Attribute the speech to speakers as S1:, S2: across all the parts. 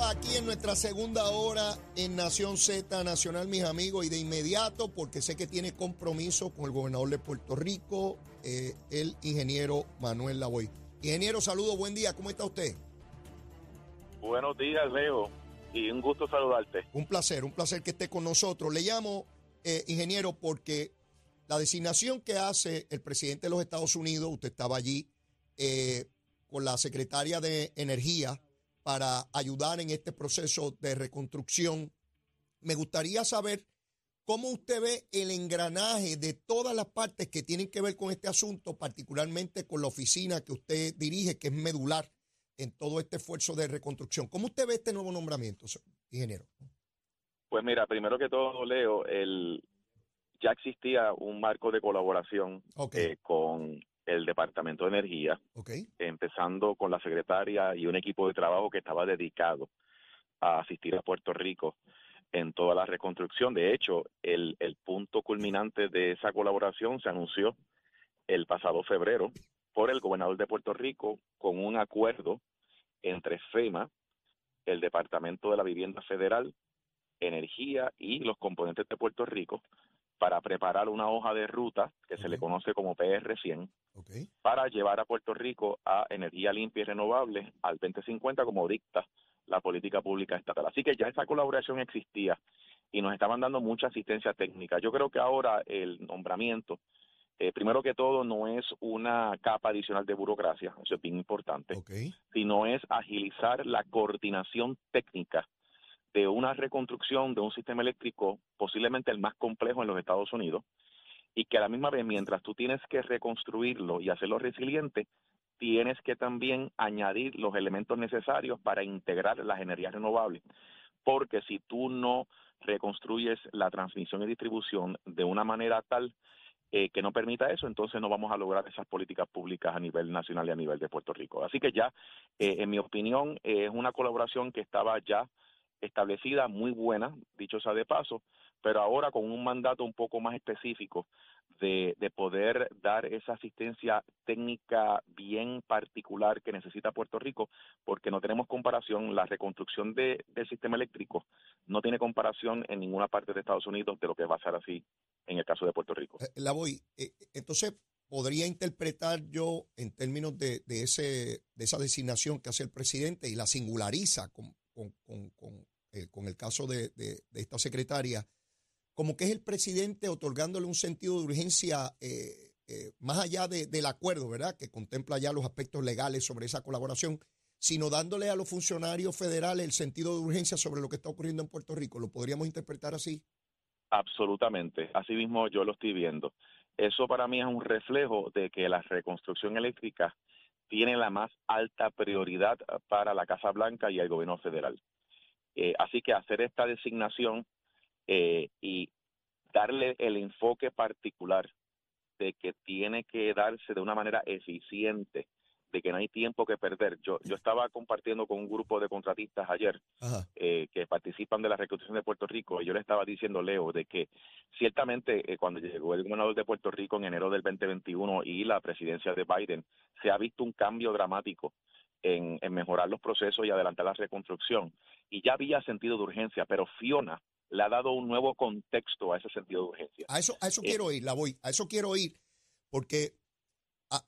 S1: aquí en nuestra segunda hora en Nación Z Nacional, mis amigos, y de inmediato, porque sé que tiene compromiso con el gobernador de Puerto Rico, eh, el ingeniero Manuel Lavoy. Ingeniero, saludo, buen día, ¿cómo está usted?
S2: Buenos días, Leo, y un gusto saludarte.
S1: Un placer, un placer que esté con nosotros. Le llamo, eh, ingeniero, porque la designación que hace el presidente de los Estados Unidos, usted estaba allí eh, con la secretaria de Energía, para ayudar en este proceso de reconstrucción. Me gustaría saber cómo usted ve el engranaje de todas las partes que tienen que ver con este asunto, particularmente con la oficina que usted dirige, que es medular en todo este esfuerzo de reconstrucción. ¿Cómo usted ve este nuevo nombramiento, ingeniero?
S2: Pues mira, primero que todo, Leo, el, ya existía un marco de colaboración eh, con el Departamento de Energía, empezando con la secretaria y un equipo de trabajo que estaba dedicado a asistir a Puerto Rico en toda la reconstrucción. De hecho, el, el punto culminante de esa colaboración se anunció el pasado febrero por el gobernador de Puerto Rico con un acuerdo entre FEMA, el Departamento de la Vivienda Federal, Energía y los componentes de Puerto Rico para preparar una hoja de ruta que se le conoce como PR100 para llevar a Puerto Rico a energía limpia y renovable al 2050 como dicta la política pública estatal. Así que ya esa colaboración existía y nos estaban dando mucha asistencia técnica. Yo creo que ahora el nombramiento, eh, primero que todo, no es una capa adicional de burocracia, eso es bien importante, sino es agilizar la coordinación técnica de una reconstrucción de un sistema eléctrico posiblemente el más complejo en los Estados Unidos y que a la misma vez mientras tú tienes que reconstruirlo y hacerlo resiliente, tienes que también añadir los elementos necesarios para integrar las energías renovables. Porque si tú no reconstruyes la transmisión y distribución de una manera tal eh, que no permita eso, entonces no vamos a lograr esas políticas públicas a nivel nacional y a nivel de Puerto Rico. Así que ya, eh, en mi opinión, es una colaboración que estaba ya establecida, muy buena, dicho sea de paso, pero ahora con un mandato un poco más específico de, de, poder dar esa asistencia técnica bien particular que necesita Puerto Rico, porque no tenemos comparación, la reconstrucción de, del sistema eléctrico no tiene comparación en ninguna parte de Estados Unidos de lo que va a ser así en el caso de Puerto Rico.
S1: Eh, la voy, eh, entonces, podría interpretar yo en términos de, de, ese, de esa designación que hace el presidente y la singulariza con eh, con el caso de, esta secretaria, como que es el presidente otorgándole un sentido de urgencia eh, eh, más allá del acuerdo, ¿verdad? Que contempla ya los aspectos legales sobre esa colaboración, sino dándole a los funcionarios federales el sentido de urgencia sobre lo que está ocurriendo en Puerto Rico. ¿Lo podríamos interpretar así?
S2: Absolutamente. Así mismo yo lo estoy viendo. Eso para mí es un reflejo de que la reconstrucción eléctrica tiene la más alta prioridad para la Casa Blanca y el gobierno federal. Eh, así que hacer esta designación eh, y darle el enfoque particular de que tiene que darse de una manera eficiente, de que no hay tiempo que perder. Yo, yo estaba compartiendo con un grupo de contratistas ayer eh, que participan de la reconstrucción de Puerto Rico y yo le estaba diciendo, Leo, de que ciertamente cuando llegó el gobernador de Puerto Rico en enero del 2021 y la presidencia de Biden, se ha visto un cambio dramático en, mejorar los procesos y adelantar la reconstrucción. Y ya había sentido de urgencia, pero Fiona le ha dado un nuevo contexto a ese sentido de urgencia.
S1: A eso, a eso eh, quiero ir, la voy, a eso quiero ir, porque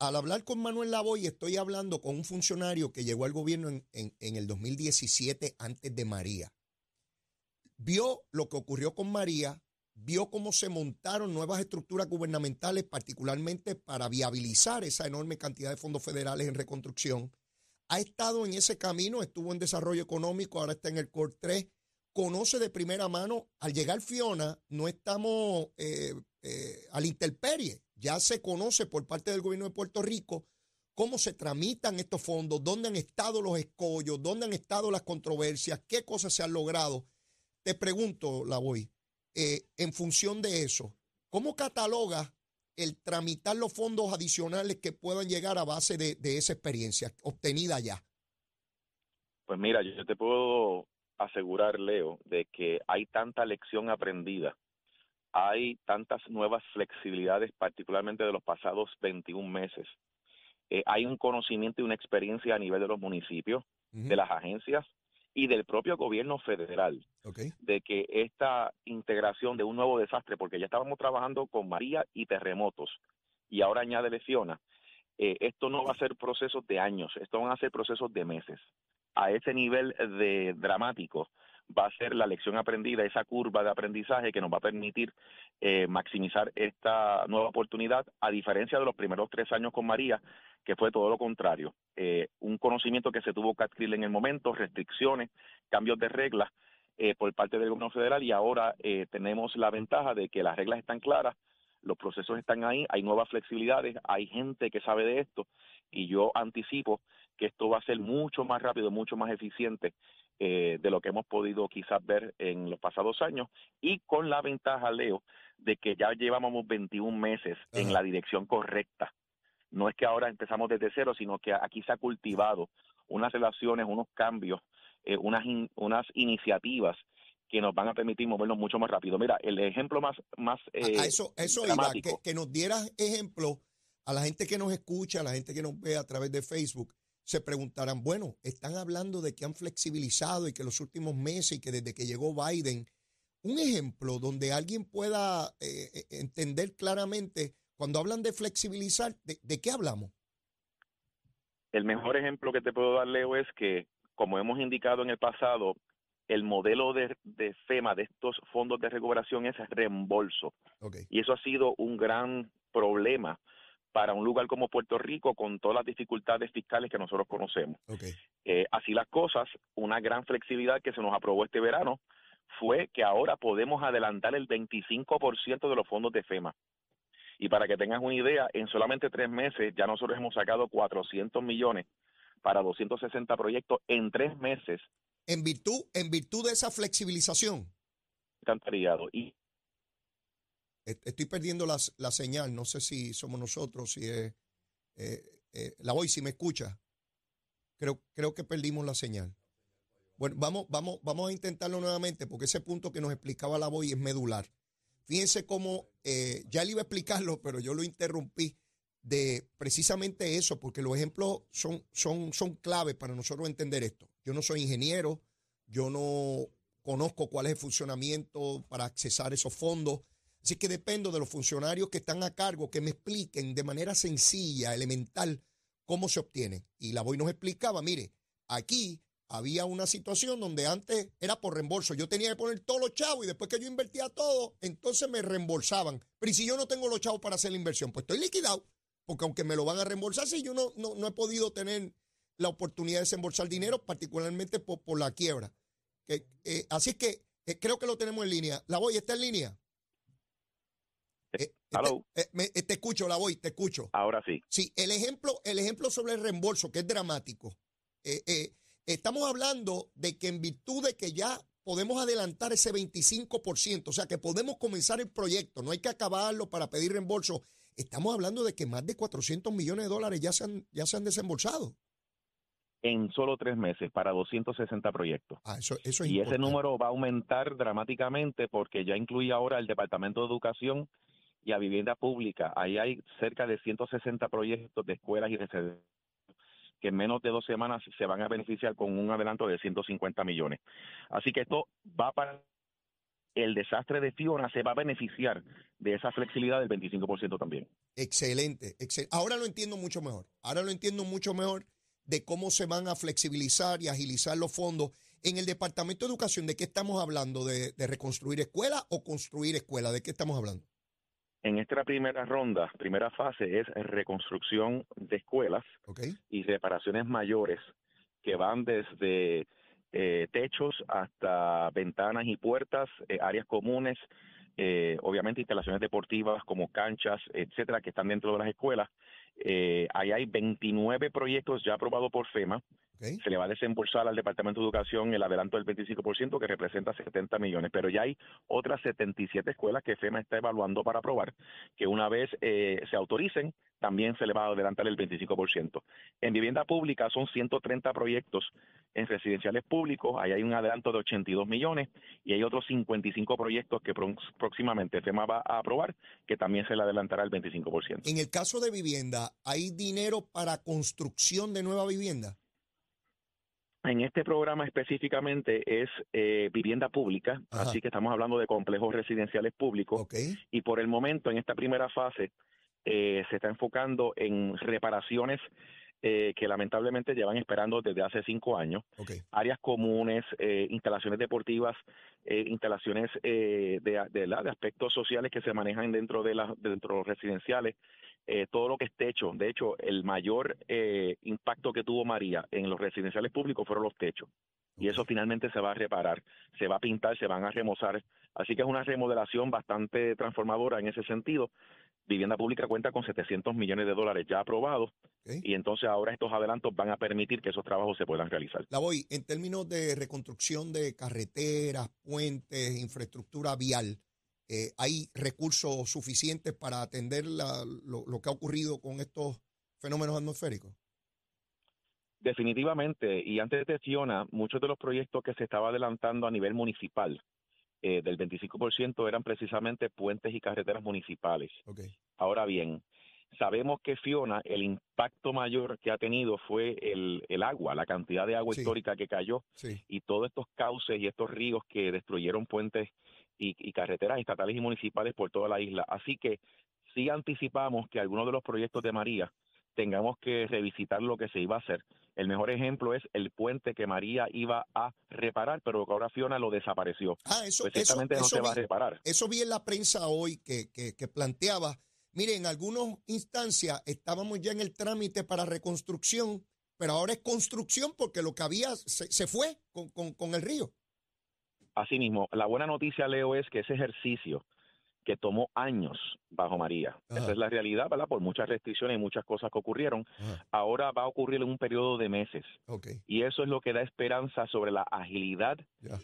S1: al hablar con Manuel Lavoy estoy hablando con un funcionario que llegó al gobierno en, en el 2017 antes de María. Vio lo que ocurrió con María, vio cómo se montaron nuevas estructuras gubernamentales, particularmente para viabilizar esa enorme cantidad de fondos federales en reconstrucción ha estado en ese camino, estuvo en desarrollo económico, ahora está en el Core 3, conoce de primera mano, al llegar Fiona, no estamos eh, eh, al interperie, ya se conoce por parte del gobierno de Puerto Rico cómo se tramitan estos fondos, dónde han estado los escollos, dónde han estado las controversias, qué cosas se han logrado. Te pregunto, la voy, eh, en función de eso, ¿cómo cataloga el tramitar los fondos adicionales que puedan llegar a base de, esa experiencia obtenida ya?
S2: Pues mira, yo te puedo asegurar, Leo, de que hay tanta lección aprendida, hay tantas nuevas flexibilidades, particularmente de los pasados 21 meses. Eh, hay un conocimiento y una experiencia a nivel de los municipios, de las agencias, y del propio gobierno federal de que esta integración de un nuevo desastre, porque ya estábamos trabajando con María y terremotos, y ahora añade Lesiona, eh, esto no va a ser procesos de años, esto van a ser procesos de meses. A ese nivel de dramático va a ser la lección aprendida, esa curva de aprendizaje que nos va a permitir eh, maximizar esta nueva oportunidad, a diferencia de los primeros tres años con María, que fue todo lo contrario. Eh, un conocimiento que se tuvo que adquirir en el momento, restricciones, cambios de reglas eh, por parte del gobierno federal y ahora tenemos la ventaja de que las reglas están claras, los procesos están ahí, hay nuevas flexibilidades, hay gente que sabe de esto y yo anticipo que esto va a ser mucho más rápido, mucho más eficiente eh, de lo que hemos podido quizás ver en los pasados años y con la ventaja, Leo, de que ya llevábamos 21 meses en la dirección correcta. No es que ahora empezamos desde cero, sino que aquí se ha cultivado unas relaciones, unos cambios, eh, unas, unas iniciativas que nos van a permitir movernos mucho más rápido. Mira, el ejemplo más, más
S1: eh, eso, eso que, que, nos dieras ejemplo a la gente que nos escucha, a la gente que nos ve a través de Facebook, se preguntarán, bueno, están hablando de que han flexibilizado y que los últimos meses y que desde que llegó Biden, un ejemplo donde alguien pueda eh, eh, entender claramente cuando hablan de flexibilizar, de, qué hablamos?
S2: El mejor ejemplo que te puedo dar, Leo, es que, como hemos indicado en el pasado, el modelo de, FEMA, de estos fondos de recuperación, es reembolso. Y eso ha sido un gran problema para un lugar como Puerto Rico con todas las dificultades fiscales que nosotros conocemos. Eh, así las cosas, una gran flexibilidad que se nos aprobó este verano fue que ahora podemos adelantar el 25% de los fondos de FEMA. Y para que tengas una idea, en solamente tres meses ya nosotros hemos sacado 400 millones para 260 proyectos en tres meses.
S1: En virtud, en virtud de esa flexibilización.
S2: Y
S1: Estoy perdiendo la, la señal, no sé si somos nosotros, si es... Eh, eh, la voy, si me escucha. Creo, creo que perdimos la señal. Bueno, vamos, vamos, vamos a intentarlo nuevamente porque ese punto que nos explicaba la voz es medular. Fíjense cómo, eh, ya le iba a explicarlo, pero yo lo interrumpí de precisamente eso, porque los ejemplos son, son, son claves para nosotros entender esto. Yo no soy ingeniero, yo no conozco cuál es el funcionamiento para accesar esos fondos, Así que dependo de los funcionarios que están a cargo que me expliquen de manera sencilla, elemental, cómo se obtiene. Y la voy nos explicaba, mire, aquí había una situación donde antes era por reembolso. Yo tenía que poner todos los chavos y después que yo invertía todo, entonces me reembolsaban. Pero ¿y si yo no tengo los chavos para hacer la inversión? Pues estoy liquidado, porque aunque me lo van a reembolsar, si yo no, no, he podido tener la oportunidad de desembolsar dinero, particularmente por, la quiebra. Eh, así es que eh, creo que lo tenemos en línea. La voy, está en línea. Eh, eh, te escucho, la voy, te escucho.
S2: Ahora sí.
S1: Sí, el ejemplo, el ejemplo sobre el reembolso, que es dramático. Estamos hablando de que en virtud de que ya podemos adelantar ese 25%, o sea que podemos comenzar el proyecto, no hay que acabarlo para pedir reembolso. Estamos hablando de que más de 400 millones de dólares ya se han, ya se han desembolsado.
S2: En solo tres meses para 260 proyectos.
S1: Ah, eso, eso
S2: y ese número va a aumentar dramáticamente porque ya incluye ahora el Departamento de Educación y a vivienda pública. Ahí hay cerca de 160 proyectos de escuelas y residencias que en menos de dos semanas se van a beneficiar con un adelanto de 150 millones. Así que esto va para el desastre de Fiona se va a beneficiar de esa flexibilidad del 25% también.
S1: Excelente, Ahora lo entiendo mucho mejor. Ahora lo entiendo mucho mejor de cómo se van a flexibilizar y agilizar los fondos. En el Departamento de Educación, ¿de qué estamos hablando? ¿De, de reconstruir escuelas o construir escuelas? ¿De qué estamos hablando?
S2: En esta primera ronda, primera fase es reconstrucción de escuelas y reparaciones mayores que van desde eh, techos hasta ventanas y puertas, eh, áreas comunes, eh, obviamente instalaciones deportivas como canchas, etcétera, que están dentro de las escuelas. Ahí hay 29 proyectos ya aprobados por FEMA. Se le va a desembolsar al Departamento de Educación el adelanto del 25%, que representa 70 millones, pero ya hay otras 77 escuelas que FEMA está evaluando para aprobar, que una vez eh, se autoricen, también se le va a adelantar el 25%. En vivienda pública son 130 proyectos. En residenciales públicos, ahí hay un adelanto de 82 millones. Y hay otros 55 proyectos que próximamente FEMA va a aprobar, que también se le adelantará el 25%.
S1: En el caso de vivienda, ¿hay dinero para construcción de nueva vivienda?
S2: En este programa específicamente es eh, vivienda pública, así que estamos hablando de complejos residenciales públicos. Y por el momento, en esta primera fase, eh, se está enfocando en reparaciones eh, que lamentablemente llevan esperando desde hace cinco años. Áreas comunes, instalaciones deportivas, instalaciones de, de, aspectos sociales que se manejan dentro de, las dentro de los residenciales, eh, todo lo que es techo. De hecho, el mayor eh, impacto que tuvo María en los residenciales públicos fueron los techos. Y eso finalmente se va a reparar, se va a pintar, se van a remozar. Así que es una remodelación bastante transformadora en ese sentido. Vivienda Pública cuenta con 700 millones de dólares ya aprobados y entonces ahora estos adelantos van a permitir que esos trabajos se puedan realizar.
S1: La voy, en términos de reconstrucción de carreteras, puentes, infraestructura vial, eh, hay recursos suficientes para atender lo, que ha ocurrido con estos fenómenos atmosféricos?
S2: Definitivamente, y antes de Fiona, muchos de los proyectos que se estaba adelantando a nivel municipal, eh, del 25% eran precisamente puentes y carreteras municipales. Ahora bien, sabemos que Fiona, el impacto mayor que ha tenido fue el, agua, la cantidad de agua histórica que cayó y todos estos cauces y estos ríos que destruyeron puentes y, carreteras estatales y municipales por toda la isla. Así que sí anticipamos que algunos de los proyectos de María tengamos que revisitar lo que se iba a hacer. El mejor ejemplo es el puente que María iba a reparar, pero que ahora Fiona lo desapareció.
S1: Ah, eso, pues eso, no se va a reparar. Eso vi en la prensa hoy que, que, planteaba, mire, en algunas instancias estábamos ya en el trámite para reconstrucción, pero ahora es construcción porque lo que había se, se fue con, con, con el río.
S2: Asimismo, la buena noticia, Leo, es que ese ejercicio que tomó años bajo María, esa es la realidad, ¿verdad? Por muchas restricciones y muchas cosas que ocurrieron, ahora va a ocurrir en un periodo de meses. Y eso es lo que da esperanza sobre la agilidad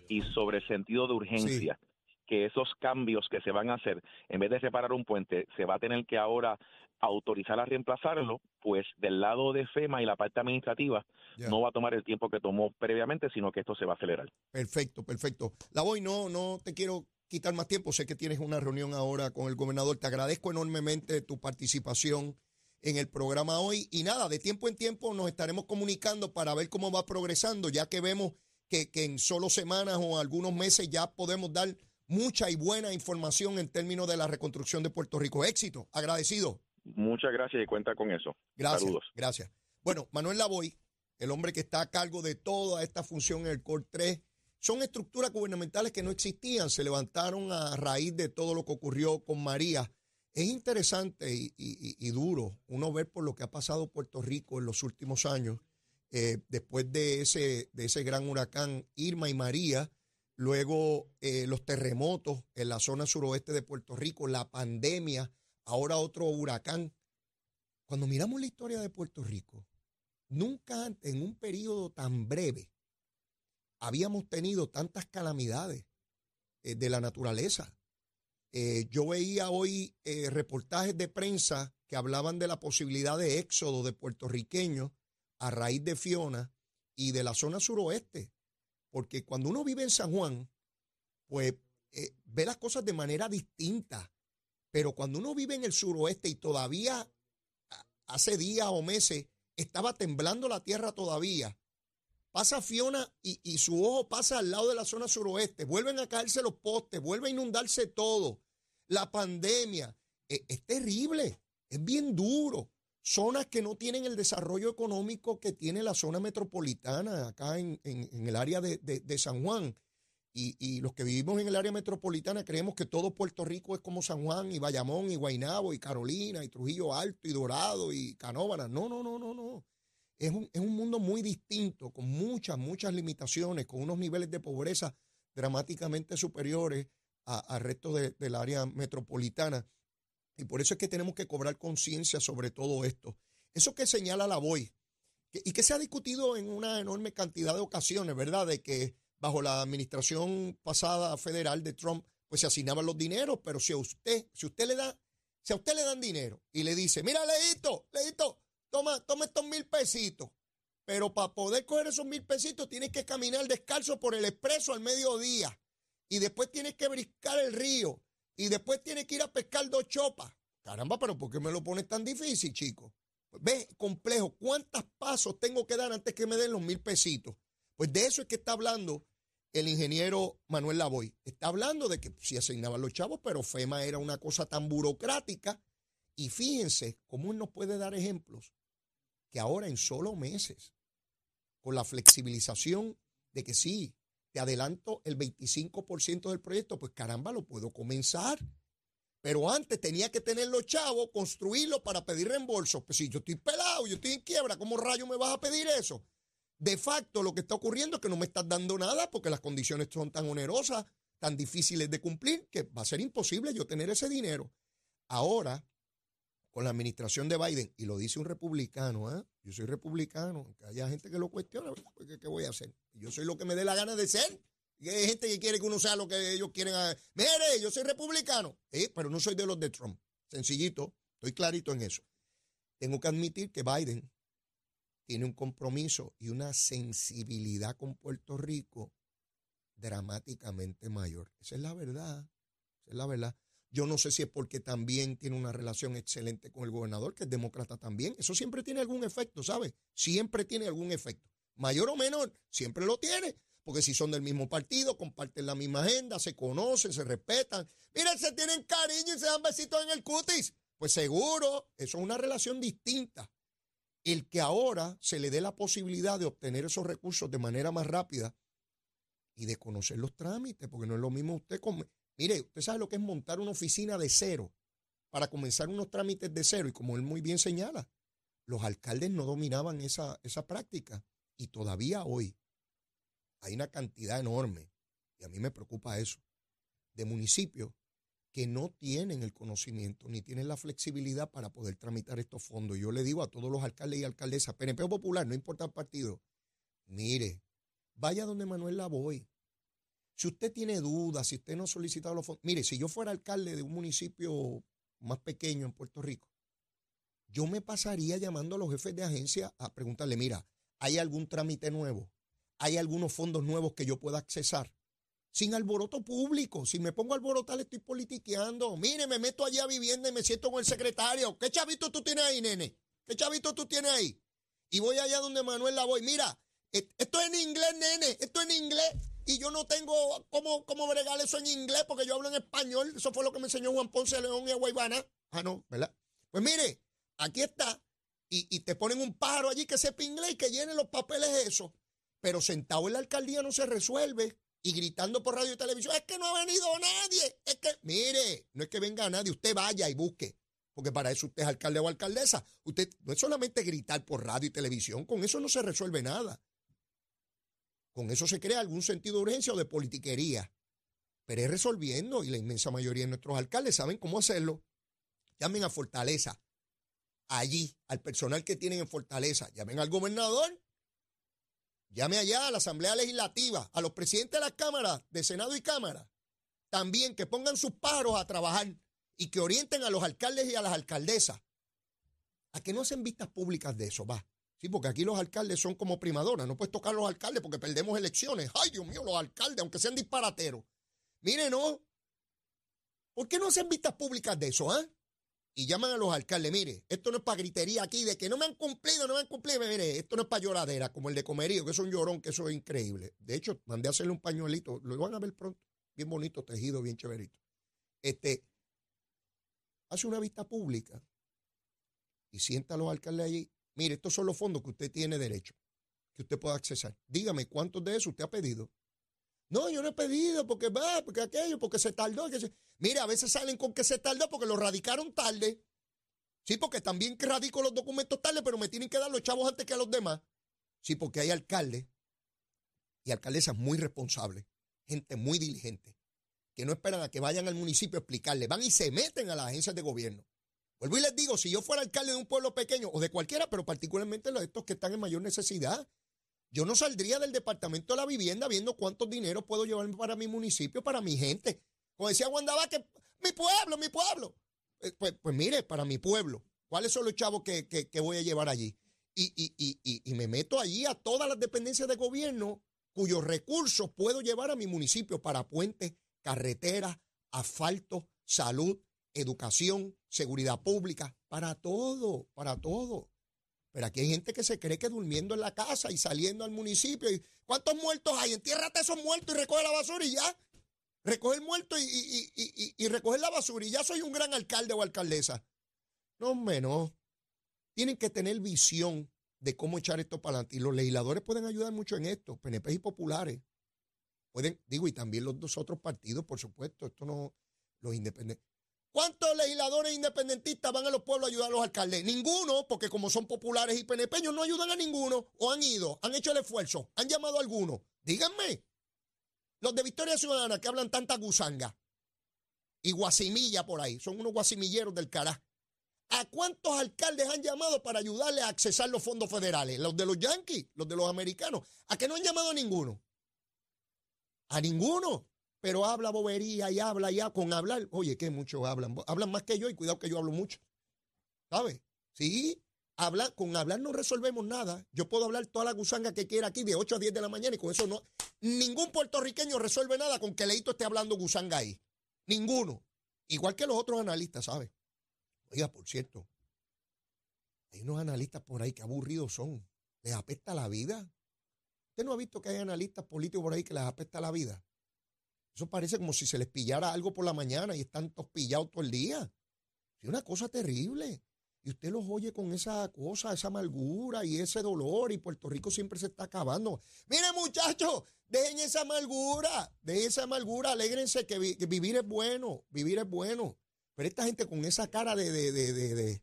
S2: y sobre el sentido de urgencia. que esos cambios que se van a hacer, en vez de reparar un puente, se va a tener que ahora autorizar a reemplazarlo, pues del lado de FEMA y la parte administrativa no va a tomar el tiempo que tomó previamente, sino que esto se va a acelerar.
S1: Perfecto, perfecto. La voy, no, no te quiero quitar más tiempo, sé que tienes una reunión ahora con el gobernador, te agradezco enormemente tu participación en el programa hoy y nada, de tiempo en tiempo nos estaremos comunicando para ver cómo va progresando, ya que vemos que, que en solo semanas o algunos meses ya podemos dar mucha y buena información en términos de la reconstrucción de Puerto Rico. Éxito, agradecido.
S2: Muchas gracias y cuenta con eso.
S1: Gracias. Saludos. Gracias. Bueno, Manuel Lavoy, el hombre que está a cargo de toda esta función en el COR 3, son estructuras gubernamentales que no existían, se levantaron a raíz de todo lo que ocurrió con María. Es interesante y, duro uno ver por lo que ha pasado Puerto Rico en los últimos años, eh, después de ese, de ese gran huracán Irma y María, luego eh, los terremotos en la zona suroeste de Puerto Rico, la pandemia, ahora otro huracán. Cuando miramos la historia de Puerto Rico, nunca antes, en un periodo tan breve, habíamos tenido tantas calamidades eh, de la naturaleza. Eh, yo veía hoy eh, reportajes de prensa que hablaban de la posibilidad de éxodo de puertorriqueños a raíz de Fiona y de la zona suroeste. Porque cuando uno vive en San Juan, pues ve las cosas de manera distinta. Pero cuando uno vive en el suroeste y todavía hace días o meses estaba temblando la tierra todavía, pasa Fiona y, su ojo pasa al lado de la zona suroeste, vuelven a caerse los postes, vuelve a inundarse todo. La pandemia e, es, terrible, es bien duro. Zonas que no tienen el desarrollo económico que tiene la zona metropolitana acá en, el área de San Juan. Y, los que vivimos en el área metropolitana creemos que todo Puerto Rico es como San Juan y Bayamón y Guaynabo y Carolina y Trujillo Alto y Dorado y Canóvana. No, no, no, no, no. Es un, es un mundo muy distinto, con muchas, muchas limitaciones, con unos niveles de pobreza dramáticamente superiores al resto del área metropolitana. Y por eso es que tenemos que cobrar conciencia sobre todo esto. Eso que señala la BOI, y que se ha discutido en una enorme cantidad de ocasiones, ¿verdad? De que bajo la administración pasada federal de Trump, pues se asignaban los dineros, pero si a usted, si usted le da, si a usted le dan dinero y le dice, mira, Leito, Leito, toma, toma estos mil pesitos, pero para poder coger esos mil pesitos tienes que caminar descalzo por el expreso al mediodía y después tienes que briscar el río y después tienes que ir a pescar dos chopas. Caramba, pero ¿por qué me lo pones tan difícil, chico? Ve, complejo, ¿cuántos pasos tengo que dar antes que me den los mil pesitos? Pues de eso es que está hablando el ingeniero Manuel Lavoy. Está hablando de que sí asignaban los chavos, pero FEMA era una cosa tan burocrática. Y fíjense cómo él nos puede dar ejemplos que ahora en solo meses, con la flexibilización de que sí, te adelanto el 25% del proyecto, pues caramba, lo puedo comenzar. Pero antes tenía que tener los chavos, construirlo para pedir reembolso. Pues si yo estoy pelado, yo estoy en quiebra, ¿cómo rayo me vas a pedir eso? De facto, lo que está ocurriendo es que no me estás dando nada porque las condiciones son tan onerosas, tan difíciles de cumplir, que va a ser imposible yo tener ese dinero. Ahora, con la administración de Biden, y lo dice un republicano, ¿eh? yo soy republicano, aunque haya gente que lo cuestiona, pues, ¿qué, voy a hacer? Yo soy lo que me dé la gana de ser. Y hay gente que quiere que uno sea lo que ellos quieren. Ah, mire, yo soy republicano, pero no soy de los de Trump. Sencillito, estoy clarito en eso. Tengo que admitir que Biden tiene un compromiso y una sensibilidad con Puerto Rico dramáticamente mayor. Esa es la verdad. Esa es la verdad. Yo no sé si es porque también tiene una relación excelente con el gobernador, que es demócrata también. Eso siempre tiene algún efecto, ¿sabes? Siempre tiene algún efecto. Mayor o menor, siempre lo tiene. Porque si son del mismo partido, comparten la misma agenda, se conocen, se respetan. Miren, se tienen cariño y se dan besitos en el cutis. Pues seguro, eso es una relación distinta. El que ahora se le dé la posibilidad de obtener esos recursos de manera más rápida y de conocer los trámites, porque no es lo mismo usted con, Mire, usted sabe lo que es montar una oficina de cero para comenzar unos trámites de cero. Y como él muy bien señala, los alcaldes no dominaban esa, esa práctica. Y todavía hoy hay una cantidad enorme, y a mí me preocupa eso, de municipios que no tienen el conocimiento ni tienen la flexibilidad para poder tramitar estos fondos. Yo le digo a todos los alcaldes y alcaldesas, PNP Popular, no importa el partido, mire, vaya donde Manuel Lavoy, si usted tiene dudas, si usted no ha solicitado los fondos, mire, si yo fuera alcalde de un municipio más pequeño en Puerto Rico, yo me pasaría llamando a los jefes de agencia a preguntarle, mira, ¿hay algún trámite nuevo? ¿Hay algunos fondos nuevos que yo pueda accesar? Sin alboroto público. Si me pongo a alborotar, le estoy politiqueando. Mire, me meto allá a vivienda y me siento con el secretario. ¿Qué chavito tú tienes ahí, nene? ¿Qué chavito tú tienes ahí? Y voy allá donde Manuel la voy. Mira, esto es en inglés, nene. Esto es en inglés y yo no tengo cómo, cómo bregar eso en inglés porque yo hablo en español. Eso fue lo que me enseñó Juan Ponce de León y Aguaybana. Ah, no, ¿verdad? Pues mire, aquí está. Y, te ponen un pájaro allí que sepa inglés y que llene los papeles eso. Pero sentado en la alcaldía no se resuelve. Y gritando por radio y televisión, es que no ha venido nadie. Es que, mire, no es que venga nadie, usted vaya y busque. Porque para eso usted es alcalde o alcaldesa. Usted no es solamente gritar por radio y televisión, con eso no se resuelve nada. Con eso se crea algún sentido de urgencia o de politiquería. Pero es resolviendo y la inmensa mayoría de nuestros alcaldes saben cómo hacerlo. Llamen a Fortaleza, allí, al personal que tienen en Fortaleza. Llamen al gobernador, llame allá a la Asamblea Legislativa, a los presidentes de las cámaras, de Senado y Cámara. También que pongan sus paros a trabajar y que orienten a los alcaldes y a las alcaldesas a que no hacen vistas públicas de eso, va. Sí, porque aquí los alcaldes son como primadoras. No puedes tocar los alcaldes porque perdemos elecciones. Ay, Dios mío, los alcaldes, aunque sean disparateros. Mire, no. ¿Por qué no hacen vistas públicas de eso, ah? Y llaman a los alcaldes, mire, esto no es para gritería aquí de que no me han cumplido, no me han cumplido. Mire, esto no es para lloradera, como el de Comerío, que es un llorón, que eso es increíble. De hecho, mandé a hacerle un pañuelito, lo van a ver pronto, bien bonito, tejido, bien chéverito. Este, hace una vista pública y sienta a los alcaldes allí Mire, estos son los fondos que usted tiene derecho, que usted pueda accesar. Dígame, ¿cuántos de eso usted ha pedido? No, yo no he pedido porque va, porque aquello, porque se tardó. Mire, a veces salen con que se tardó porque lo radicaron tarde. Sí, porque también que radico los documentos tarde, pero me tienen que dar los chavos antes que a los demás. Sí, porque hay alcaldes y alcaldesas muy responsables, gente muy diligente, que no esperan a que vayan al municipio a explicarle, van y se meten a las agencias de gobierno Vuelvo y les digo, si yo fuera alcalde de un pueblo pequeño o de cualquiera, pero particularmente los de estos que están en mayor necesidad, yo no saldría del departamento de la vivienda viendo cuántos dinero puedo llevar para mi municipio, para mi gente. Como decía Guandaba, que mi pueblo, mi pueblo. Eh, pues, pues, mire, para mi pueblo, ¿cuáles son los chavos que, voy a llevar allí? Y, y, me meto allí a todas las dependencias de gobierno cuyos recursos puedo llevar a mi municipio para puentes, carreteras, asfalto, salud, educación, seguridad pública, para todo, para todo. Pero aquí hay gente que se cree que durmiendo en la casa y saliendo al municipio. Y, ¿Cuántos muertos hay? Entiérrate esos muertos y recoge la basura y ya. Recoge el muerto y, y, y, recoger la basura y ya soy un gran alcalde o alcaldesa. No, hombre, no. Tienen que tener visión de cómo echar esto para adelante. Y los legisladores pueden ayudar mucho en esto, PNP y populares. Pueden, digo, y también los dos otros partidos, por supuesto. Esto no, los independientes. ¿Cuántos legisladores independentistas van a los pueblos a ayudar a los alcaldes? Ninguno, porque como son populares y penepeños, no ayudan a ninguno. O han ido, han hecho el esfuerzo, han llamado a alguno. Díganme. Los de Victoria Ciudadana que hablan tanta gusanga y guasimilla por ahí, son unos guasimilleros del cará. ¿A cuántos alcaldes han llamado para ayudarle a accesar los fondos federales? Los de los yanquis, los de los americanos. ¿A qué no han llamado a ninguno? A ninguno pero habla bobería y habla ya con hablar. Oye, que muchos hablan. Hablan más que yo y cuidado que yo hablo mucho. ¿Sabes? Sí, habla, con hablar no resolvemos nada. Yo puedo hablar toda la gusanga que quiera aquí de 8 a 10 de la mañana y con eso no. Ningún puertorriqueño resuelve nada con que Leito esté hablando gusanga ahí. Ninguno. Igual que los otros analistas, ¿sabes? Oiga, por cierto, hay unos analistas por ahí que aburridos son. Les apesta la vida. ¿Usted no ha visto que hay analistas políticos por ahí que les apesta la vida? Eso parece como si se les pillara algo por la mañana y están todos pillados todo el día. Es una cosa terrible. Y usted los oye con esa cosa, esa amargura y ese dolor, y Puerto Rico siempre se está acabando. Mire, muchachos, dejen esa amargura, dejen esa amargura, alégrense que, vivir es bueno, vivir es bueno. Pero esta gente con esa cara de, de, de,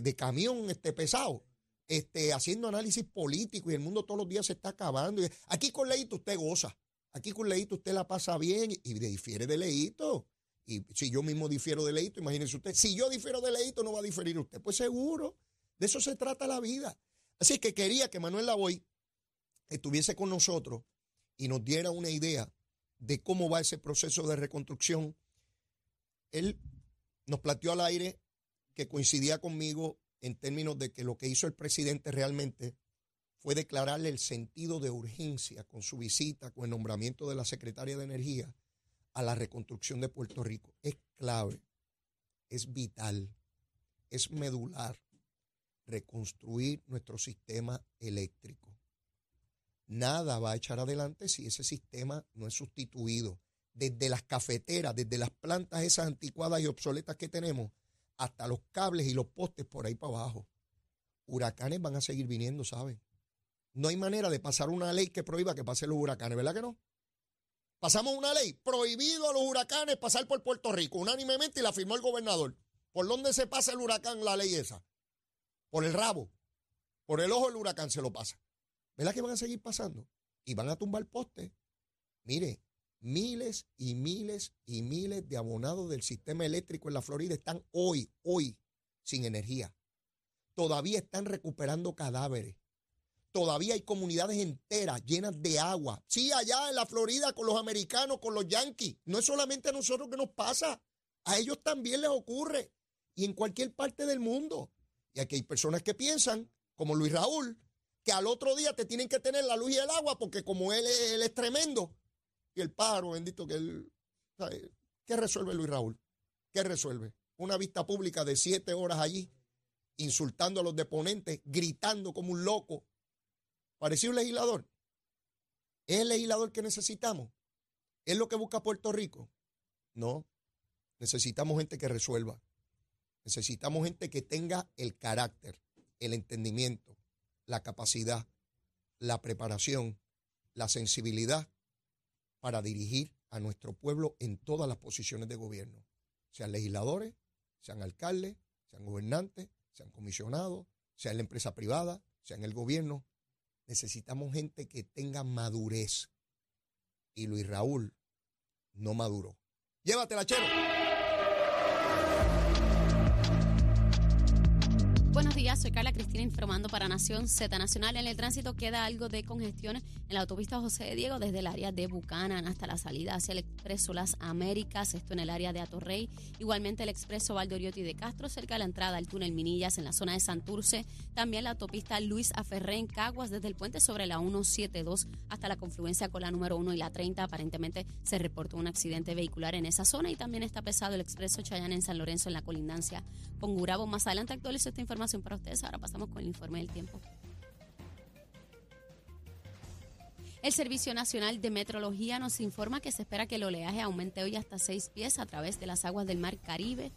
S1: de camión este, pesado, este, haciendo análisis político y el mundo todos los días se está acabando. Aquí con Leito usted goza. Aquí con Leito usted la pasa bien y difiere de Leito. Y si yo mismo difiero de Leito, imagínese usted, si yo difiero de Leito, no va a diferir usted. Pues seguro, de eso se trata la vida. Así que quería que Manuel Lavoy estuviese con nosotros y nos diera una idea de cómo va ese proceso de reconstrucción. Él nos planteó al aire que coincidía conmigo en términos de que lo que hizo el presidente realmente fue declararle el sentido de urgencia con su visita, con el nombramiento de la secretaria de Energía a la reconstrucción de Puerto Rico. Es clave, es vital, es medular reconstruir nuestro sistema eléctrico. Nada va a echar adelante si ese sistema no es sustituido. Desde las cafeteras, desde las plantas esas anticuadas y obsoletas que tenemos, hasta los cables y los postes por ahí para abajo. Huracanes van a seguir viniendo, ¿saben? No hay manera de pasar una ley que prohíba que pasen los huracanes, ¿verdad que no? Pasamos una ley, prohibido a los huracanes pasar por Puerto Rico, unánimemente, y la firmó el gobernador. ¿Por dónde se pasa el huracán la ley esa? Por el rabo. Por el ojo del huracán se lo pasa. ¿Verdad que van a seguir pasando? Y van a tumbar poste. Mire, miles y miles y miles de abonados del sistema eléctrico en la Florida están hoy, hoy, sin energía. Todavía están recuperando cadáveres todavía hay comunidades enteras llenas de agua. Sí, allá en la Florida con los americanos, con los yanquis. No es solamente a nosotros que nos pasa, a ellos también les ocurre. Y en cualquier parte del mundo. Y aquí hay personas que piensan, como Luis Raúl, que al otro día te tienen que tener la luz y el agua porque como él, es tremendo. Y el paro, bendito que él... ¿Qué resuelve Luis Raúl? ¿Qué resuelve? Una vista pública de siete horas allí, insultando a los deponentes, gritando como un loco, ¿Parecía un legislador? ¿Es el legislador que necesitamos? ¿Es lo que busca Puerto Rico? No. Necesitamos gente que resuelva. Necesitamos gente que tenga el carácter, el entendimiento, la capacidad, la preparación, la sensibilidad para dirigir a nuestro pueblo en todas las posiciones de gobierno, sean legisladores, sean alcaldes, sean gobernantes, sean comisionados, sean la empresa privada, sean el gobierno, necesitamos gente que tenga madurez. Y Luis Raúl no maduró. Llévatela, chero.
S3: Buenos días, soy Carla Cristina informando para Nación Z Nacional. En el tránsito queda algo de congestiones en la autopista José de Diego desde el área de Bucanan hasta la salida hacia el expreso Las Américas, esto en el área de Atorrey. Igualmente el expreso Valdoriotti de Castro cerca de la entrada al túnel Minillas en la zona de Santurce. También la autopista Luis Aferré en Caguas desde el puente sobre la 172 hasta la confluencia con la número 1 y la 30. Aparentemente se reportó un accidente vehicular en esa zona y también está pesado el expreso Chayán en San Lorenzo en la colindancia con Gurabo. Más adelante actualizo esta información para ustedes. Ahora pasamos con el informe del tiempo. El Servicio Nacional de Metrología nos informa que se espera que el oleaje aumente hoy hasta seis pies a través de las aguas del Mar Caribe.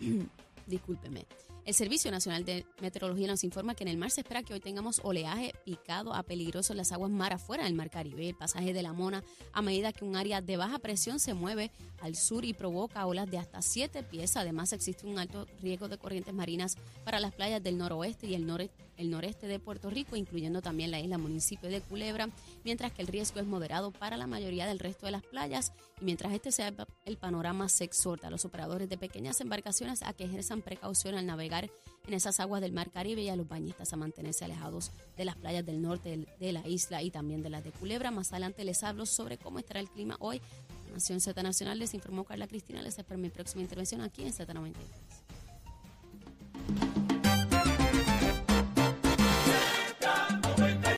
S3: Discúlpeme. El Servicio Nacional de Meteorología nos informa que en el mar se espera que hoy tengamos oleaje picado a peligroso en las aguas mar afuera del mar Caribe. El pasaje de la Mona, a medida que un área de baja presión se mueve al sur y provoca olas de hasta 7 pies. Además, existe un alto riesgo de corrientes marinas para las playas del noroeste y el noreste el noreste de Puerto Rico, incluyendo también la isla municipio de Culebra, mientras que el riesgo es moderado para la mayoría del resto de las playas. Y mientras este sea el panorama, se exhorta a los operadores de pequeñas embarcaciones a que ejerzan precaución al navegar en esas aguas del Mar Caribe y a los bañistas a mantenerse alejados de las playas del norte de la isla y también de las de Culebra. Más adelante les hablo sobre cómo estará el clima hoy. Nación Z Nacional les informó Carla Cristina. Les espero mi próxima intervención aquí en Z93.